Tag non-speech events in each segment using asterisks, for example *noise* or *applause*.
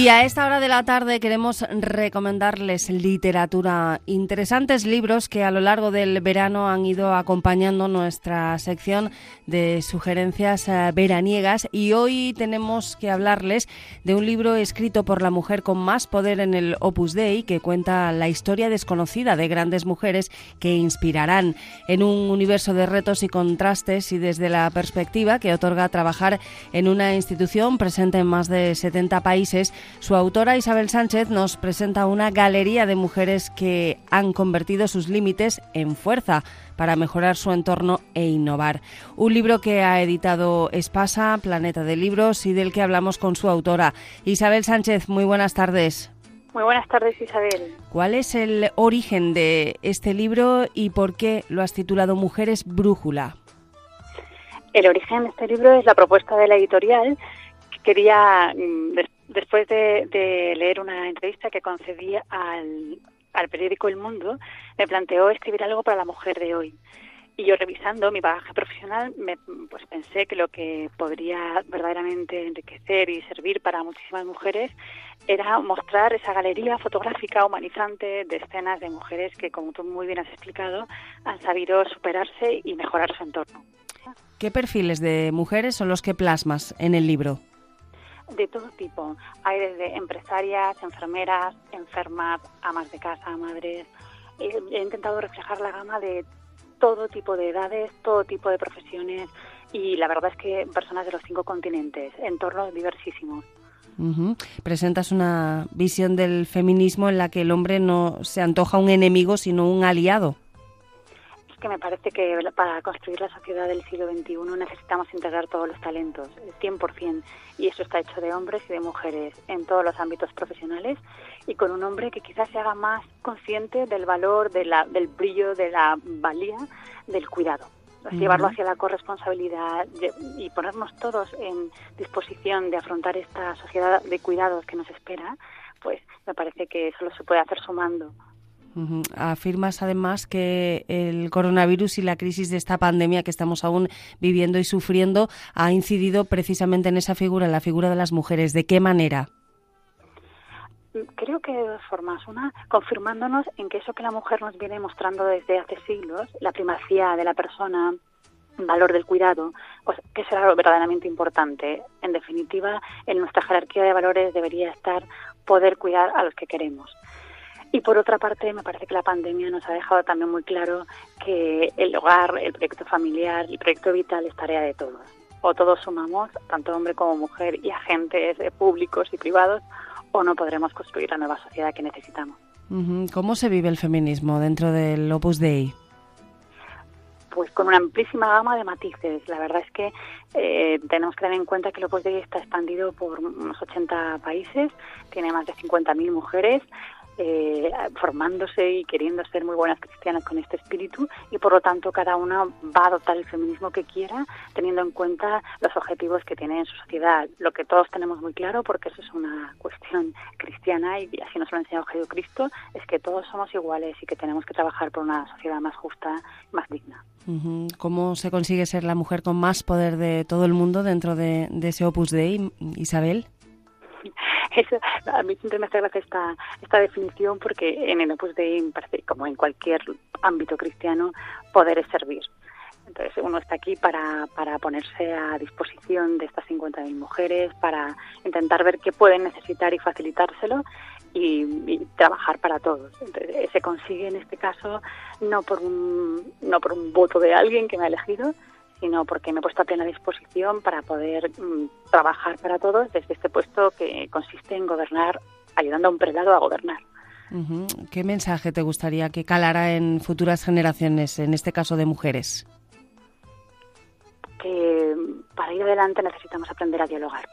Y a esta hora de la tarde queremos recomendarles literatura, interesantes libros que a lo largo del verano han ido acompañando nuestra sección de sugerencias eh, veraniegas. Y hoy tenemos que hablarles de un libro escrito por la mujer con más poder en el Opus Dei que cuenta la historia desconocida de grandes mujeres que inspirarán en un universo de retos y contrastes y desde la perspectiva que otorga trabajar en una institución presente en más de 70 países su autora Isabel Sánchez nos presenta una galería de mujeres que han convertido sus límites en fuerza para mejorar su entorno e innovar. Un libro que ha editado Espasa, Planeta de Libros, y del que hablamos con su autora. Isabel Sánchez, muy buenas tardes. Muy buenas tardes, Isabel. ¿Cuál es el origen de este libro y por qué lo has titulado Mujeres Brújula? El origen de este libro es la propuesta de la editorial que quería mm, después de, leer una entrevista que concedí al, periódico El Mundo, me planteó escribir algo para la mujer de hoy. Y yo revisando mi bagaje profesional, me, pues pensé que lo que podría verdaderamente enriquecer y servir para muchísimas mujeres era mostrar esa galería fotográfica humanizante de escenas de mujeres que, como tú muy bien has explicado, han sabido superarse y mejorar su entorno. ¿Qué perfiles de mujeres son los que plasmas en el libro? De todo tipo. Hay desde empresarias, enfermeras, enfermas, amas de casa, madres. He, intentado reflejar la gama de todo tipo de edades, todo tipo de profesiones y la verdad es que personas de los cinco continentes, entornos diversísimos. Presentas una visión del feminismo en la que el hombre no se antoja un enemigo, sino un aliado que me parece que para construir la sociedad del siglo XXI necesitamos integrar todos los talentos, el 100%, y eso está hecho de hombres y de mujeres en todos los ámbitos profesionales y con un hombre que quizás se haga más consciente del valor, de la, del brillo, de la valía del cuidado. Llevarlo hacia la corresponsabilidad y ponernos todos en disposición de afrontar esta sociedad de cuidados que nos espera, pues me parece que solo se puede hacer sumando. Afirmas además que el coronavirus y la crisis de esta pandemia que estamos aún viviendo y sufriendo ha incidido precisamente en esa figura, en la figura de las mujeres. ¿De qué manera? Creo que de dos formas. Una, confirmándonos en que eso que la mujer nos viene mostrando desde hace siglos, la primacía de la persona, valor del cuidado, pues que será algo verdaderamente importante. En definitiva, en nuestra jerarquía de valores debería estar poder cuidar a los que queremos. Y por otra parte, me parece que la pandemia nos ha dejado también muy claro que el hogar, el proyecto familiar, el proyecto vital es tarea de todos. O todos sumamos, tanto hombre como mujer y agentes públicos y privados, o no podremos construir la nueva sociedad que necesitamos. ¿Cómo se vive el feminismo dentro del Opus Dei? Pues con una amplísima gama de matices. La verdad es que eh, tenemos que tener en cuenta que el Opus Dei está expandido por unos 80 países, tiene más de 50.000 mujeres, eh, formándose y queriendo ser muy buenas cristianas con este espíritu y por lo tanto cada una va a adoptar el feminismo que quiera teniendo en cuenta los objetivos que tiene en su sociedad. Lo que todos tenemos muy claro, porque eso es una cuestión cristiana y así nos lo ha enseñado Jesucristo, es que todos somos iguales y que tenemos que trabajar por una sociedad más justa, más digna. ¿Cómo se consigue ser la mujer con más poder de todo el mundo dentro de, de ese Opus Dei, Isabel? Eso, a mí siempre me hace gracia esta, esta definición porque en el Opus Dei, como en cualquier ámbito cristiano, poder es servir. Entonces uno está aquí para, para ponerse a disposición de estas 50.000 mujeres, para intentar ver qué pueden necesitar y facilitárselo y, trabajar para todos. Entonces, se consigue en este caso no por un, no por un voto de alguien que me ha elegido, sino porque me he puesto a plena disposición para poder mm, trabajar para todos desde este puesto que consiste en gobernar, ayudando a un prelado a gobernar. ¿Qué mensaje te gustaría que calara en futuras generaciones, en este caso de mujeres? Que para ir adelante necesitamos aprender a dialogar,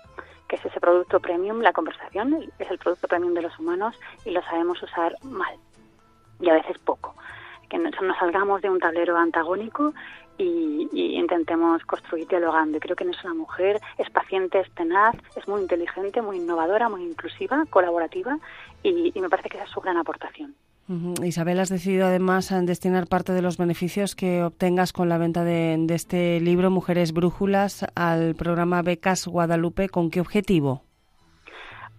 que es ese producto premium, la conversación es el producto premium de los humanos y lo sabemos usar mal y a veces poco que nos salgamos de un tablero antagónico y, intentemos construir dialogando. Creo que en eso la mujer es paciente, es tenaz, es muy inteligente, muy innovadora, muy inclusiva, colaborativa y, me parece que esa es su gran aportación. Isabel, has decidido además destinar parte de los beneficios que obtengas con la venta de este libro, Mujeres Brújulas, al programa Becas Guadalupe. ¿Con qué objetivo?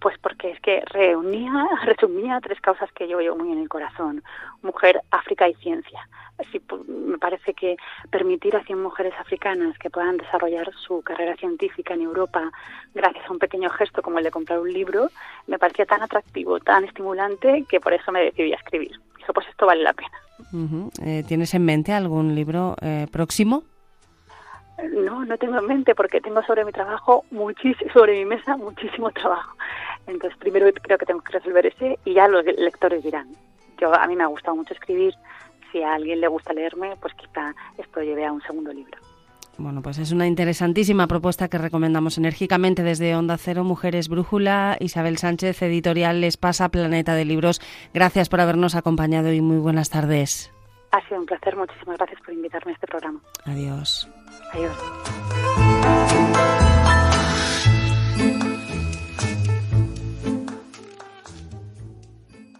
Pues porque es que reunía, *laughs* resumía tres causas que yo llevo muy en el corazón. Mujer, África y ciencia. Así, pues, me parece que permitir a 100 mujeres africanas que puedan desarrollar su carrera científica en Europa gracias a un pequeño gesto como el de comprar un libro, me parecía tan atractivo, tan estimulante, que por eso me decidí a escribir. Dijo, pues esto vale la pena. Eh, ¿Tienes en mente algún libro eh, próximo? No, no tengo en mente porque tengo sobre mi trabajo, sobre mi mesa, muchísimo trabajo. Entonces, primero creo que tengo que resolver ese y ya los lectores dirán. Yo a mí me ha gustado mucho escribir. Si a alguien le gusta leerme, pues quizá esto lleve a un segundo libro. Bueno, pues es una interesantísima propuesta que recomendamos enérgicamente desde Onda Cero, Mujeres Brújula. Isabel Sánchez, editorial Les Pasa, Planeta de Libros. Gracias por habernos acompañado y muy buenas tardes. Ha sido un placer. Muchísimas gracias por invitarme a este programa. Adiós. Adiós.